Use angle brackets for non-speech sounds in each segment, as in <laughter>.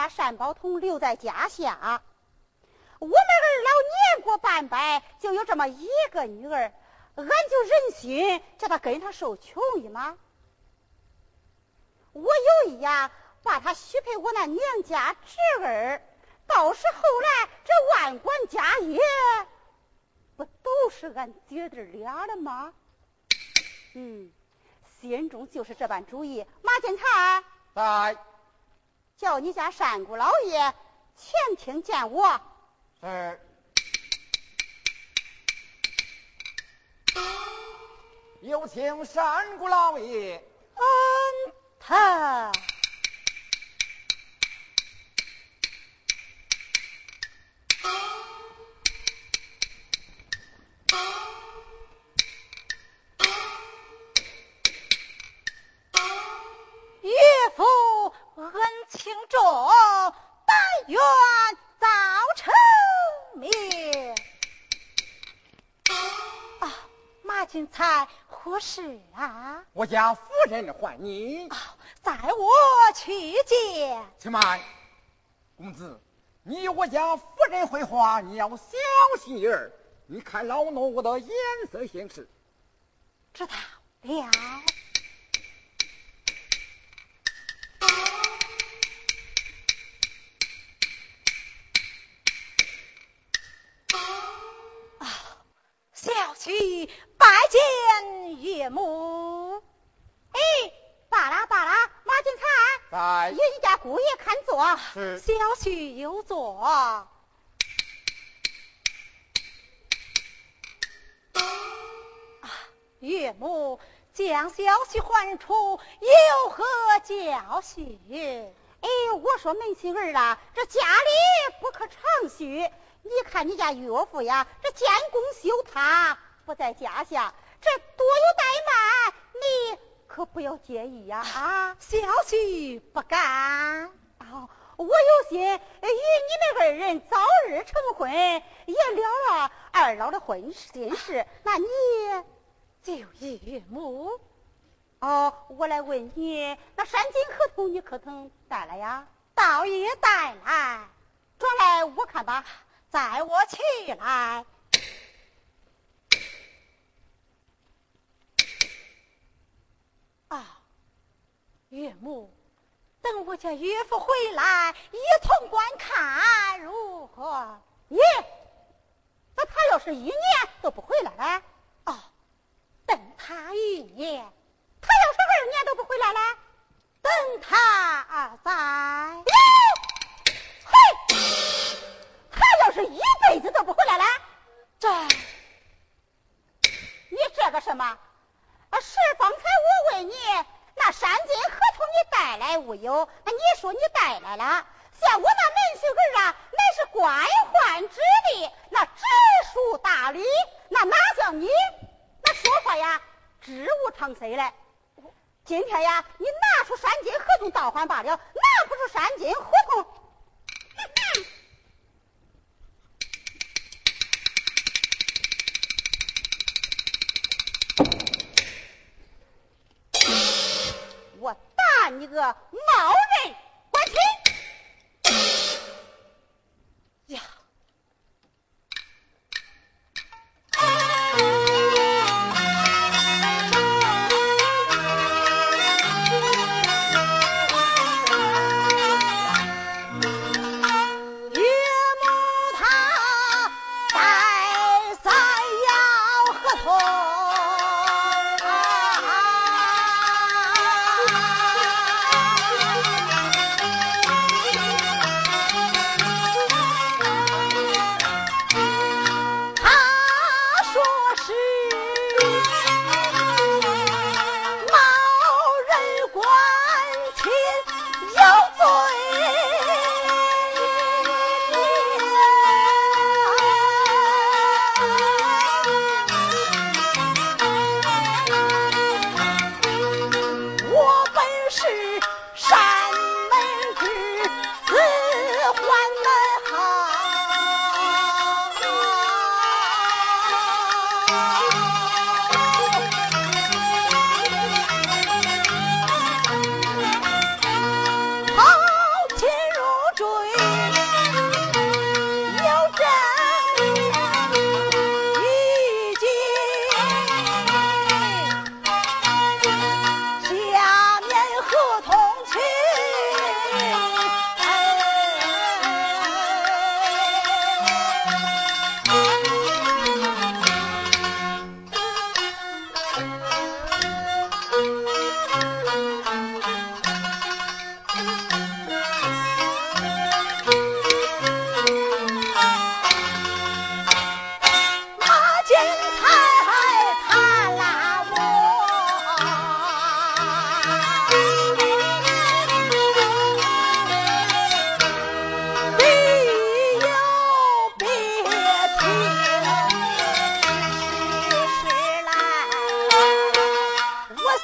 把单宝通留在家下。我们二老年过半百，就有这么一个女儿，俺就忍心叫她跟上受穷姨吗？我有意呀，把她许配我那娘家侄儿，到时候来这万贯家业，不都是俺姐弟俩的吗？嗯，心中就是这般主意。马金才，在，叫你家山谷老爷前厅见我。是。有请山谷老爷。嗯，他。愿。早成名啊！马金才何事啊？我家夫人唤你。啊，在我去见。且慢，公子，你我家夫人回话，你要小心眼儿。你看老奴我的眼色行事。知道了。去拜见岳母。哎，罢了罢了，马金才，在。爷一家姑爷看座。小婿有座。啊，岳母将小婿唤出，有何教训？哎，我说门亲儿啊，这家里不可长叙。你看你家岳父呀，这监工修塔。不在家下，这多有怠慢，你可不要介意呀！啊，小婿不敢。哦，我有心与你们二人早日成婚，也了了二老的婚心事。<laughs> 那你就一岳母。哦，我来问你，那山金合同你可曾带来呀？倒也带来，转来我看吧。在我起来。啊，岳母，等我家岳父回来，一同观看如何？咦，那他要是一年都不回来了？哦，等他一年。他要是二年都不回来了？等他在。嘿，他要是一辈子都不回来了？这，你这个什么？啊，是方才我问你，那山金合同你带来无有？那你说你带来了。像我那门婿儿啊，乃是官宦之力，那知书达理，那哪像你？那说话呀，知无常随嘞。今天呀，你拿出山金合同倒换罢了，拿不出山金合同。你个冒人官亲 <coughs> 呀！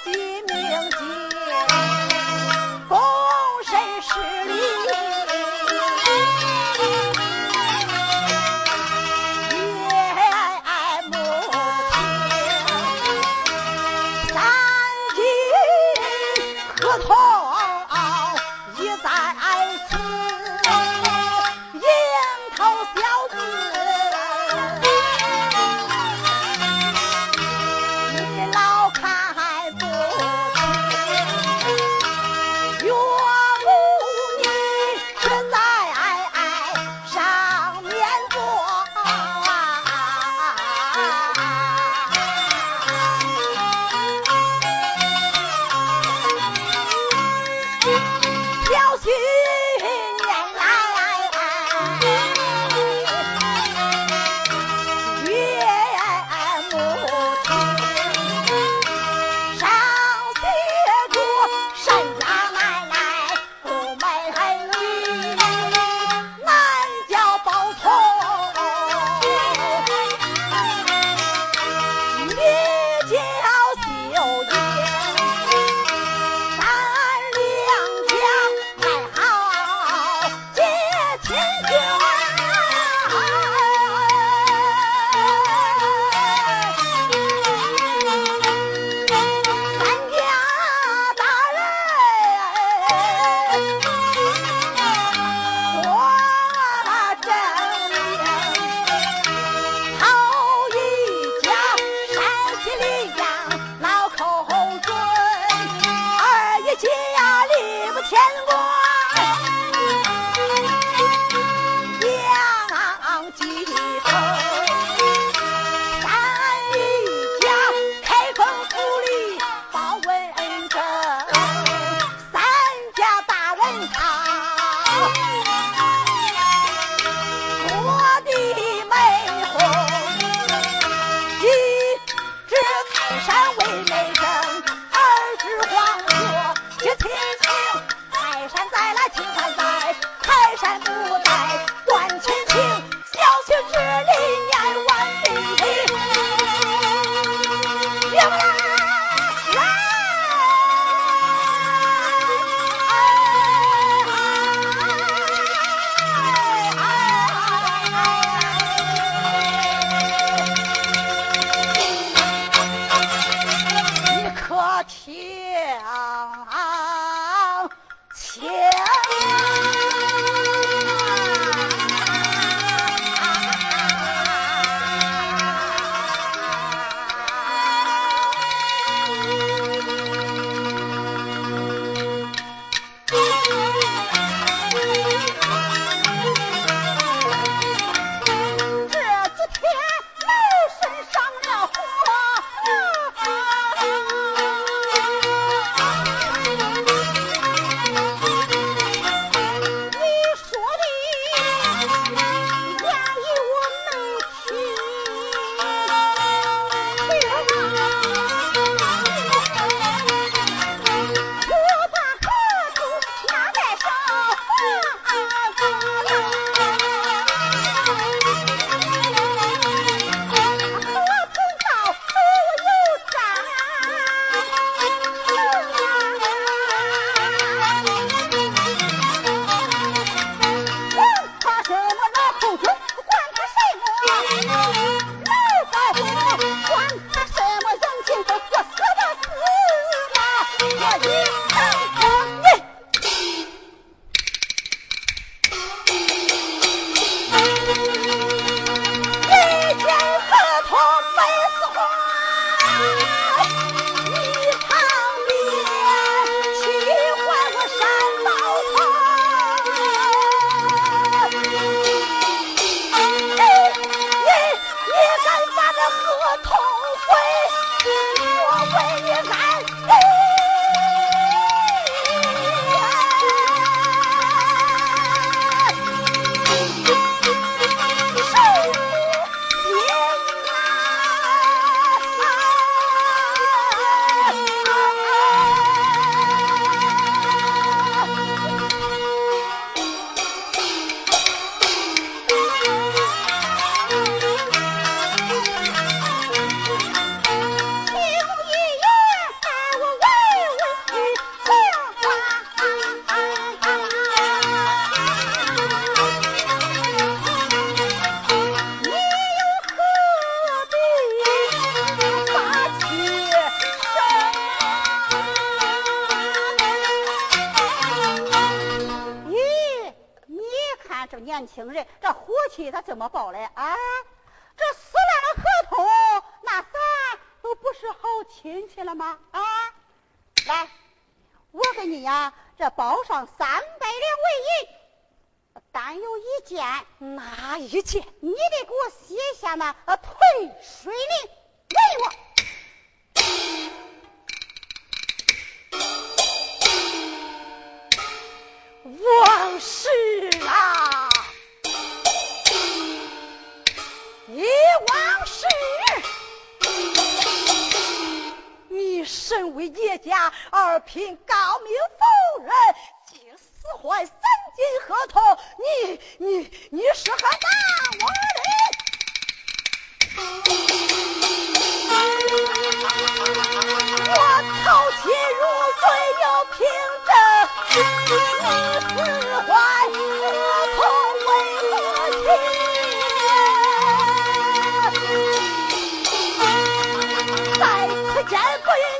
一鸣惊。火气他怎么报嘞？啊，这撕烂了合同，那咱都不是好亲戚了吗？啊，来，我给你呀，这包上三百两为银。但有一件，哪一件？你得给我写下那呃退水令给我。王氏啊，你王氏，你身为叶家二品高明夫人。死坏三金合同，你你你是何大王的？我曹七入罪有凭证，你死坏合同为何情？加油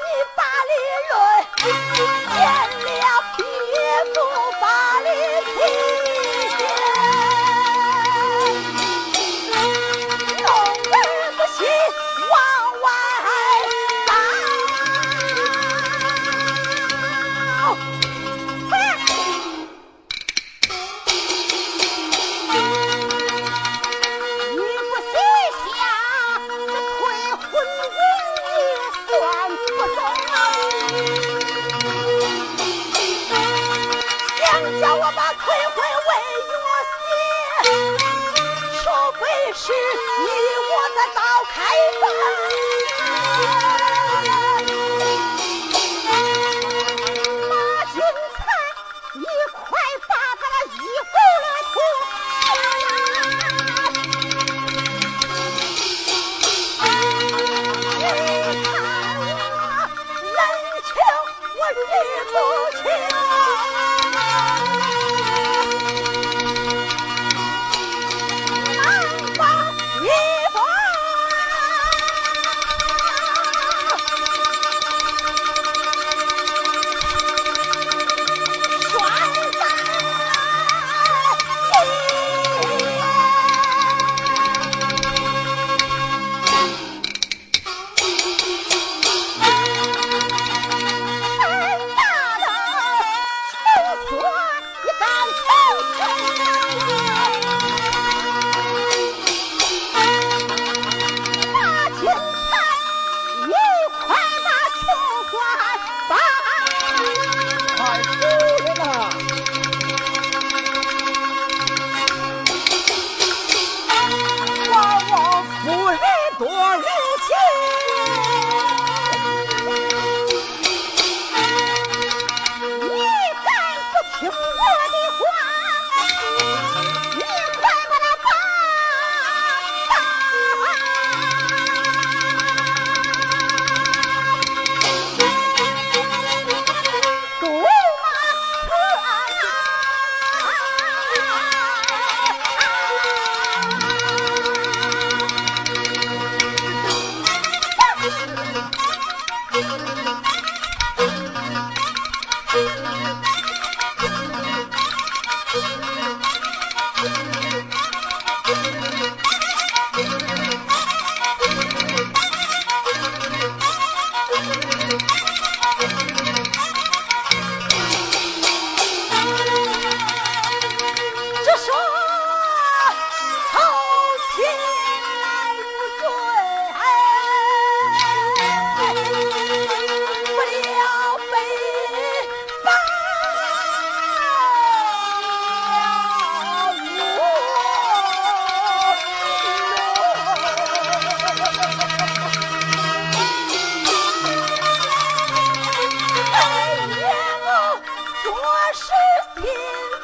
我是心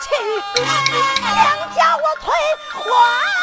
亲娘叫我退花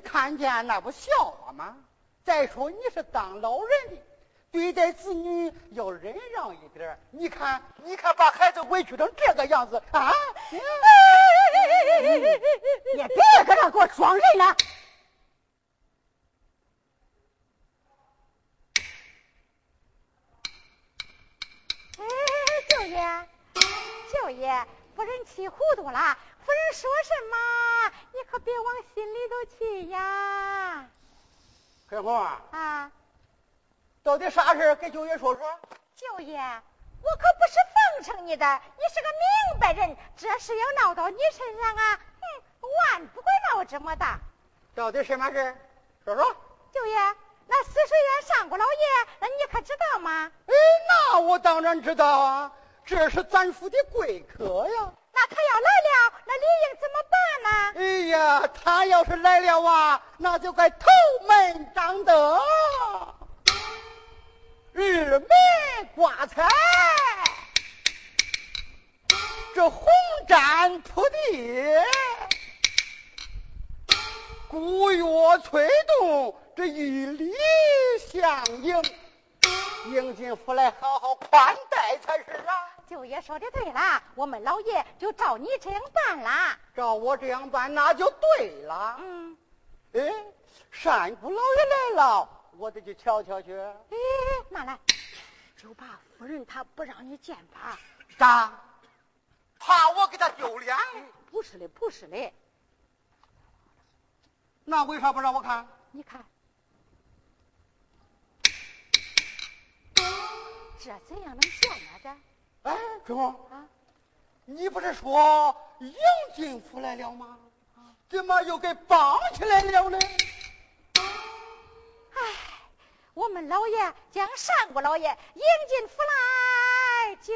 看见那不笑话吗？再说你是当老人的，对待子女要忍让一点。你看，你看，把孩子委屈成这个样子啊！你别搁这给我装人了。哎，舅爷，舅爷，夫人气糊涂了。夫人说什么，你可别往心里头去呀。黑红啊，到底啥事给舅爷说说。舅爷，我可不是奉承你的，你是个明白人，这事要闹到你身上啊，哼，万不会闹这么大。到底什么事说说。舅爷，那泗水院上过老爷，那你可知道吗？哎，那我当然知道啊，这是咱府的贵客呀。那他要来了，那理应怎么办呢？哎呀，他要是来了啊，那就该头门张灯，日门挂彩，这红毡铺地，鼓乐催动，这一礼相迎，迎进府来好好款待才是啊。舅爷说的对了，我们老爷就照你这样办啦。照我这样办，那就对了。嗯。哎，哎，山姑老爷来了，我得去瞧瞧去。哎，慢来，就怕夫人她不让你见吧？咋？怕我给她丢脸？不是的，不是的。那为啥不让我看？你看，这怎样能见呢？这？哎，春红啊，你不是说迎进府来了吗？怎么又给绑起来了呢？哎，我们老爷将上官老爷迎进府来就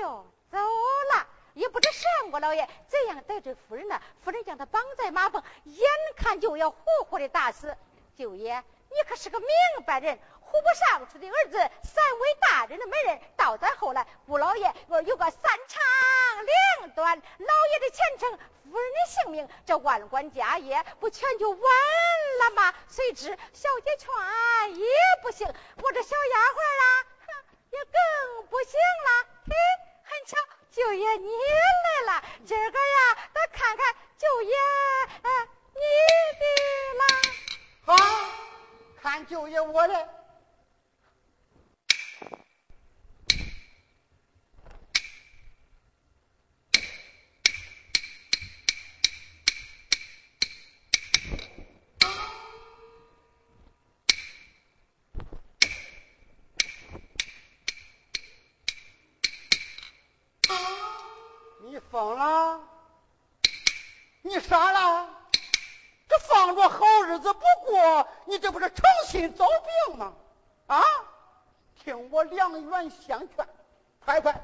走了，也不知上官老爷怎样得罪夫人呢？夫人将他绑在马棚，眼看就要活活的打死。舅爷，你可是个明白人。户部尚书的儿子，三位大人的媒人，到咱后来，顾老爷我有个三长两短，老爷的前程，夫人的性命，这万贯家业不全就完了吗？谁知小姐劝也不行，我这小丫鬟啊，也更不行了。嘿，很巧，舅爷你来了，今儿个呀，咱看看舅爷你的啦。好，看舅爷我的。你疯了？你傻了？这放着好日子不过，你这不是诚心找病吗？啊！听我良缘相劝，快快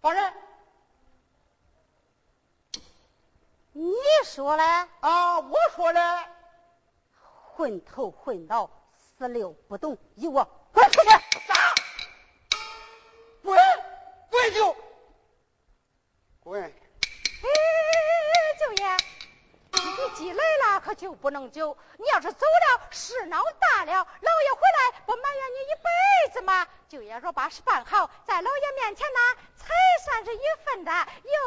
放人！你说嘞？啊，我说嘞，混头混脑，死六不懂，一我滚出去！啥？滚！滚就！滚！就不能走。你要是走了，事闹大了，老爷回来不埋怨你一辈子吗？舅爷若把事办好，在老爷面前呢，才算是一份的。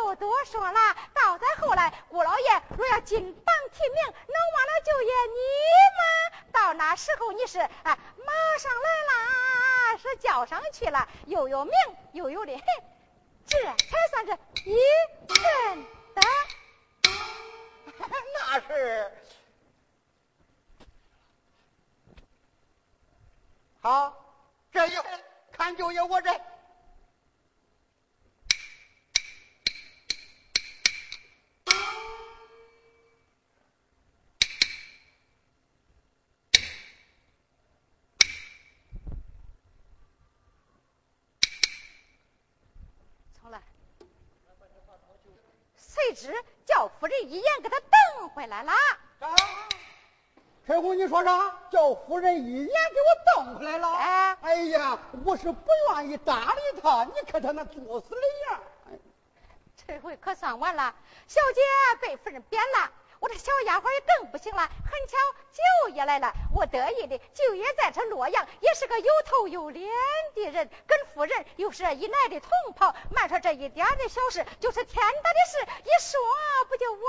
又多说了，到再后来，顾老爷若要金榜题名，能忘了舅爷你吗？到那时候你是啊，马上来啦，是叫上去了，又有名又有利。这才算是一份的，那是啊。这一回看舅爷我这。谁知叫夫人一眼给他瞪回来了。陈红，你说啥？叫夫人一眼给我瞪回来了。哎，哎呀，我是不愿意搭理他。你看他那作死的样。这回可算完了，小姐被夫人贬了。我这小丫鬟也更不行了，很巧，舅爷来了，我得意的。舅爷在这洛阳也是个有头有脸的人，跟夫人又是一奶的同袍，慢说这一点的小事，就是天大的事，一说不就完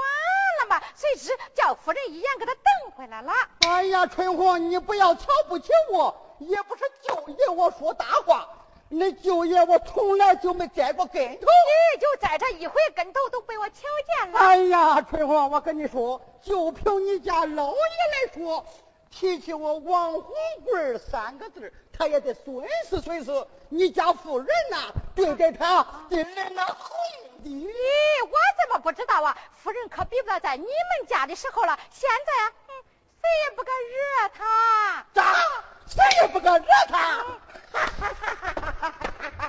了吗？谁知叫夫人一眼给他瞪回来了。哎呀，春红，你不要瞧不起我，也不是舅爷我说大话。那舅爷我从来就没栽过跟头，你就栽这一回跟头都被我瞧见了。哎呀，春花，我跟你说，就凭你家老爷来说，提起我王红贵三个字，他也得损失损失。你家夫人呐，对待他得来那红的。咦，我怎么不知道啊？夫人可比不到在你们家的时候了。现在，也不敢惹他。咋？谁也不敢惹他？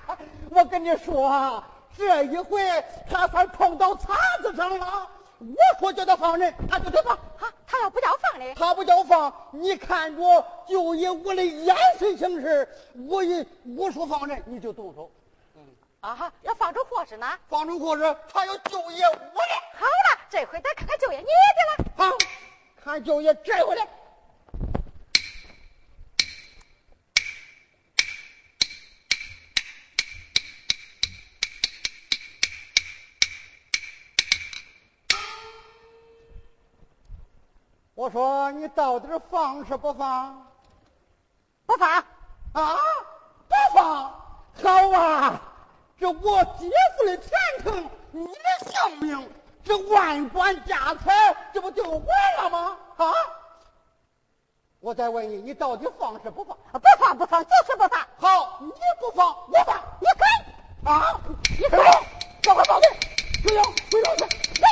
<laughs> 我跟你说，这一回他算碰到茬子上了。我说叫他放人，他就得放。啊，他要不叫放嘞，他不叫放。你看着舅爷我的眼神行事，我一我说放人，你就动手。嗯，啊，要放出祸事呢？放出祸事，他要舅爷我的。好了，这回得看看舅爷你的了。好，看舅爷拽回来。我说你到底放是不放？不放啊！不放！好啊！这我姐夫的前程，你的性命，这万贯家财，这不就完了吗？啊！我再问你，你到底放是不放？不放不放，就是不放。好，你不放，我放。你滚！啊！你滚！赶快报警！不要，不要去！来，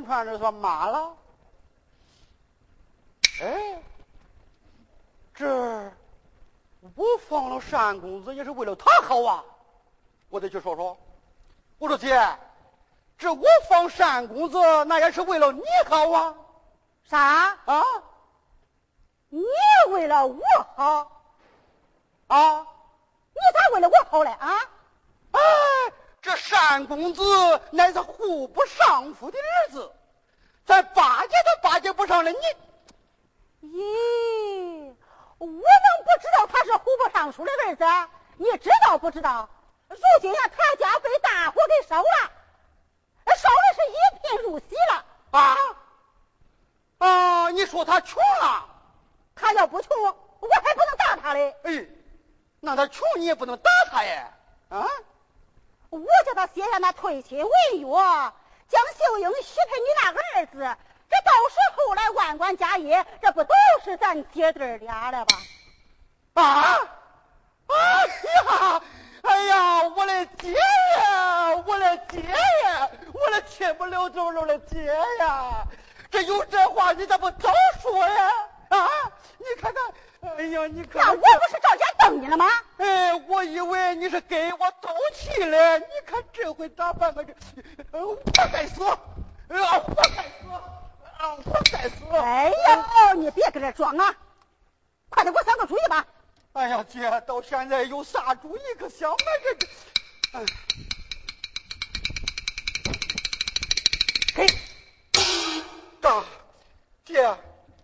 我的钱串子算麻了。哎，这我放了单公子也是为了他好啊，我得去说说。我说姐。这我放单公子，那也是为了你好啊！啥啊？你为了我好啊？你咋为了我好嘞啊？哎，这单公子乃是户部尚书的儿子，咱巴结都巴结不上了你。咦，我能不知道他是户部尚书的儿子？你知道不知道？如今呀，他家被大火给烧了。烧的是一贫如洗了啊啊！你说他穷了，他要不穷，我还不能打他嘞。哎，那他穷你也不能打他呀啊！我叫他写下那退亲文约，将秀英许配你那个儿子，这到时候来万贯家业，这不都是咱姐弟俩了吧？啊！哎呀！哎呀，我的姐呀，我的姐呀，我的亲不溜丢溜的姐呀！这有这话你咋不早说呀？啊，你看看，哎呀，你看，那我不是照家等你了吗？哎，我以为你是给我赌气嘞，你看这回咋办吧？这，我该死，啊，我该死，啊，我该死！哎呀，你别搁这装啊，快点给我想个主意吧。哎呀，姐，到现在有啥主意可想吗？这这，哎，嘿，大姐，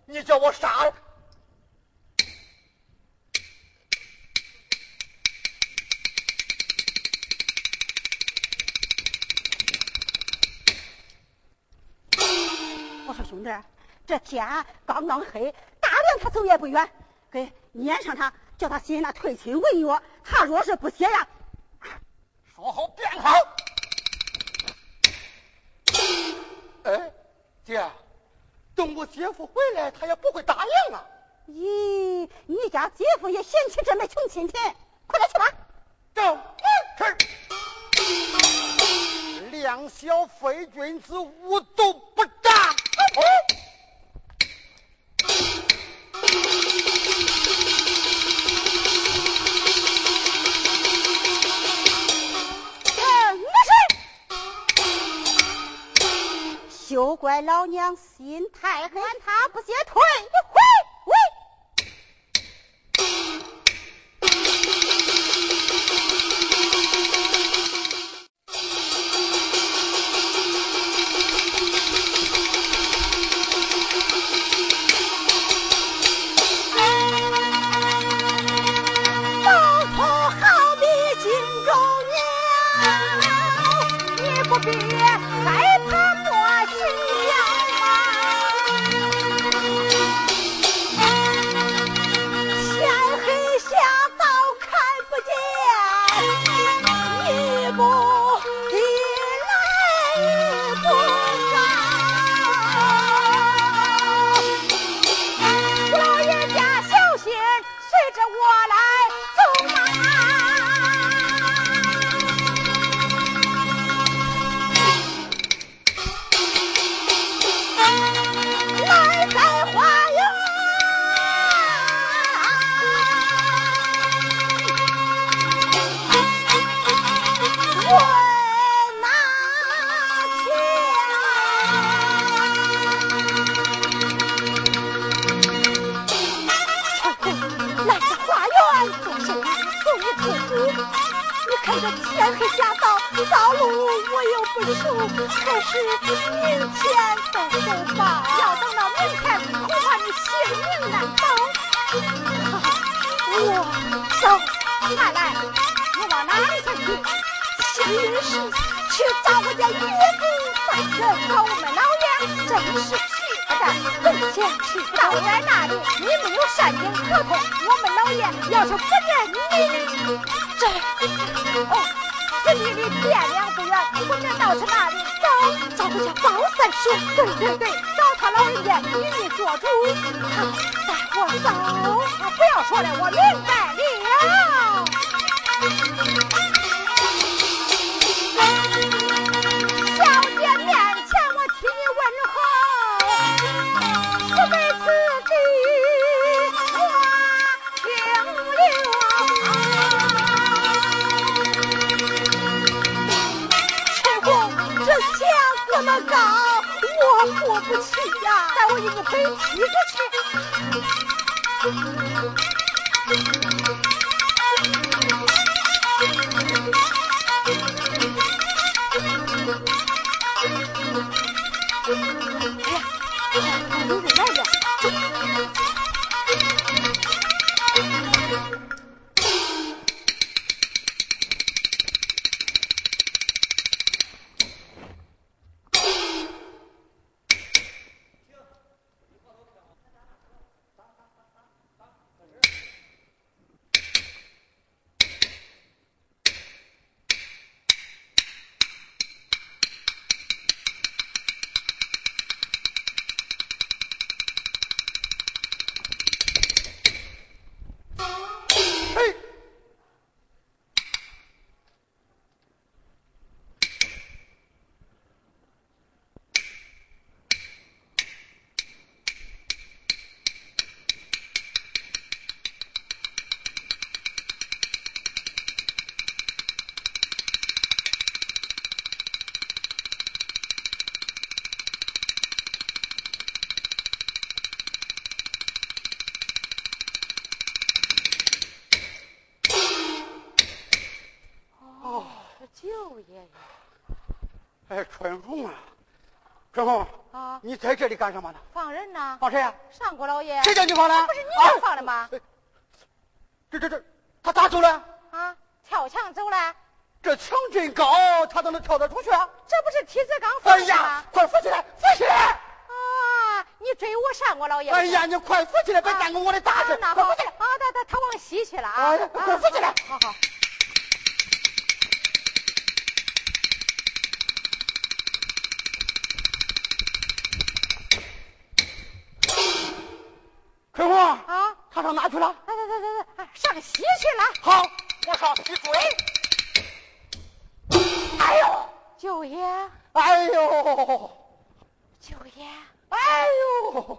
你叫我啥？我说兄弟，这天刚刚黑，大凉他走也不远，给撵上他。叫他写那退亲文约，他若是不写呀，说好便好。哎，姐，等我姐夫回来，他也不会答应啊。咦，你家姐夫也嫌弃这门穷亲戚，快点去吧。正是。两小非君子，无毒不战。就怪老娘心太狠，他不先退。回。Thank you. 不要说了，我春红啊，春红啊，你在这里干什么呢？放人呢？放谁呀？上国老爷。谁叫你放的？不是你放的吗？这这这，他咋走了？啊，跳墙走了。这墙真高，他都能跳得出去啊？这不是梯子刚放的吗？快扶起来，扶起来！啊，你追我上国老爷。哎呀，你快扶起来，别耽误我的大事。快扶起来！啊，他他他往西去了啊！哎，快扶起来！好好。春红啊，他上哪去了？来来来来来，上西去了。好，我上西追。哎呦，九爷！哎呦，九爷！哎呦，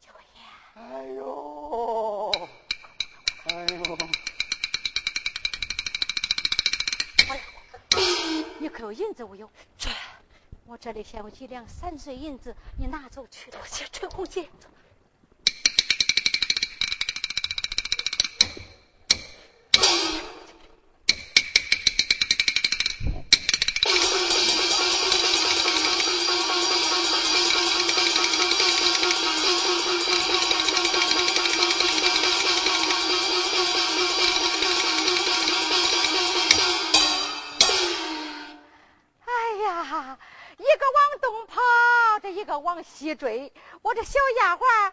九爷！哎呦，哎呦！你可有银子我有？这，我这里先有几两三岁银子，你拿走去。多谢春红姐。追，我这小丫鬟